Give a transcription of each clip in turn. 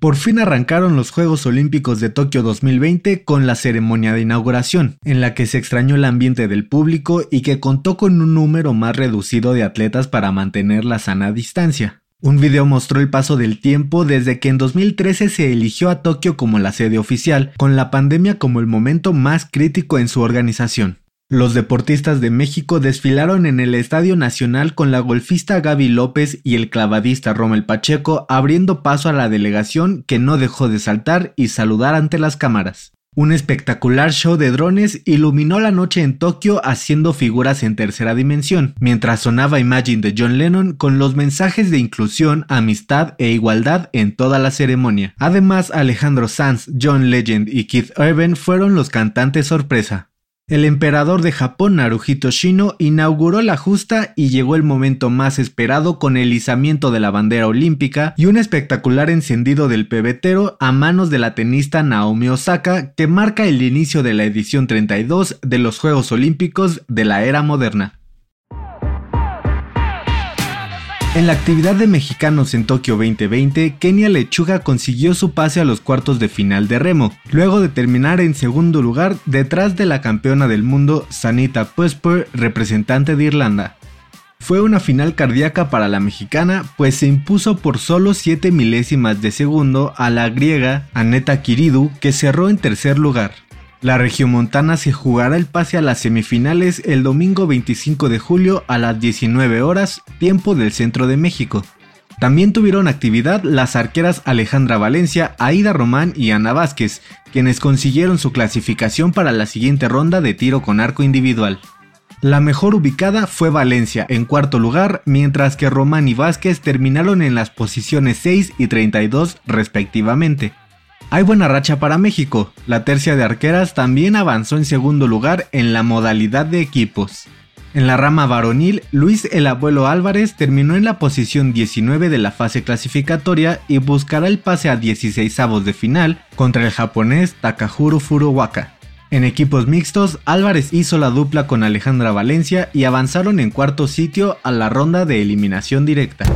Por fin arrancaron los Juegos Olímpicos de Tokio 2020 con la ceremonia de inauguración, en la que se extrañó el ambiente del público y que contó con un número más reducido de atletas para mantener la sana distancia. Un video mostró el paso del tiempo desde que en 2013 se eligió a Tokio como la sede oficial, con la pandemia como el momento más crítico en su organización. Los deportistas de México desfilaron en el Estadio Nacional con la golfista Gaby López y el clavadista Rommel Pacheco abriendo paso a la delegación que no dejó de saltar y saludar ante las cámaras. Un espectacular show de drones iluminó la noche en Tokio haciendo figuras en tercera dimensión, mientras sonaba Imagine de John Lennon con los mensajes de inclusión, amistad e igualdad en toda la ceremonia. Además, Alejandro Sanz, John Legend y Keith Urban fueron los cantantes sorpresa. El emperador de Japón Naruhito Shino inauguró la justa y llegó el momento más esperado con el izamiento de la bandera olímpica y un espectacular encendido del pebetero a manos de la tenista Naomi Osaka que marca el inicio de la edición 32 de los Juegos Olímpicos de la era moderna. En la actividad de mexicanos en Tokio 2020, Kenia Lechuga consiguió su pase a los cuartos de final de remo, luego de terminar en segundo lugar detrás de la campeona del mundo Sanita Pusper, representante de Irlanda. Fue una final cardíaca para la mexicana, pues se impuso por solo 7 milésimas de segundo a la griega Aneta Kiridu, que cerró en tercer lugar. La regiomontana se jugará el pase a las semifinales el domingo 25 de julio a las 19 horas, tiempo del centro de México. También tuvieron actividad las arqueras Alejandra Valencia, Aida Román y Ana Vázquez, quienes consiguieron su clasificación para la siguiente ronda de tiro con arco individual. La mejor ubicada fue Valencia en cuarto lugar, mientras que Román y Vázquez terminaron en las posiciones 6 y 32 respectivamente. Hay buena racha para México. La tercia de arqueras también avanzó en segundo lugar en la modalidad de equipos. En la rama varonil, Luis el Abuelo Álvarez terminó en la posición 19 de la fase clasificatoria y buscará el pase a 16 avos de final contra el japonés Takahuro Furuwaka. En equipos mixtos, Álvarez hizo la dupla con Alejandra Valencia y avanzaron en cuarto sitio a la ronda de eliminación directa.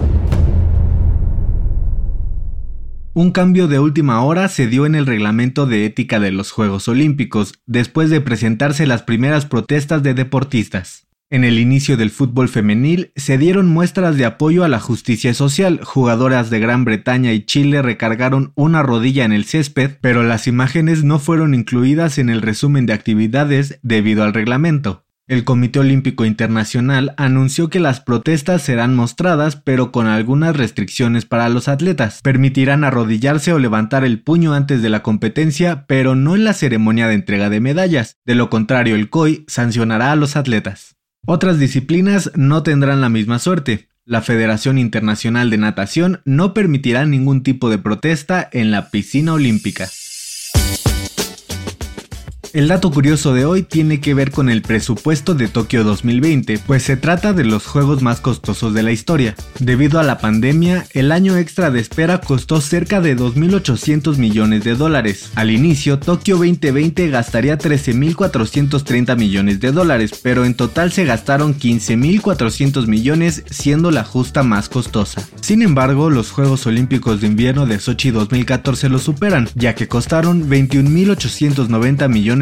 Un cambio de última hora se dio en el reglamento de ética de los Juegos Olímpicos, después de presentarse las primeras protestas de deportistas. En el inicio del fútbol femenil se dieron muestras de apoyo a la justicia social. Jugadoras de Gran Bretaña y Chile recargaron una rodilla en el césped, pero las imágenes no fueron incluidas en el resumen de actividades debido al reglamento. El Comité Olímpico Internacional anunció que las protestas serán mostradas pero con algunas restricciones para los atletas. Permitirán arrodillarse o levantar el puño antes de la competencia, pero no en la ceremonia de entrega de medallas. De lo contrario, el COI sancionará a los atletas. Otras disciplinas no tendrán la misma suerte. La Federación Internacional de Natación no permitirá ningún tipo de protesta en la piscina olímpica. El dato curioso de hoy tiene que ver con el presupuesto de Tokio 2020, pues se trata de los juegos más costosos de la historia. Debido a la pandemia, el año extra de espera costó cerca de 2.800 millones de dólares. Al inicio, Tokio 2020 gastaría 13.430 millones de dólares, pero en total se gastaron 15.400 millones, siendo la justa más costosa. Sin embargo, los Juegos Olímpicos de Invierno de Sochi 2014 lo superan, ya que costaron 21.890 millones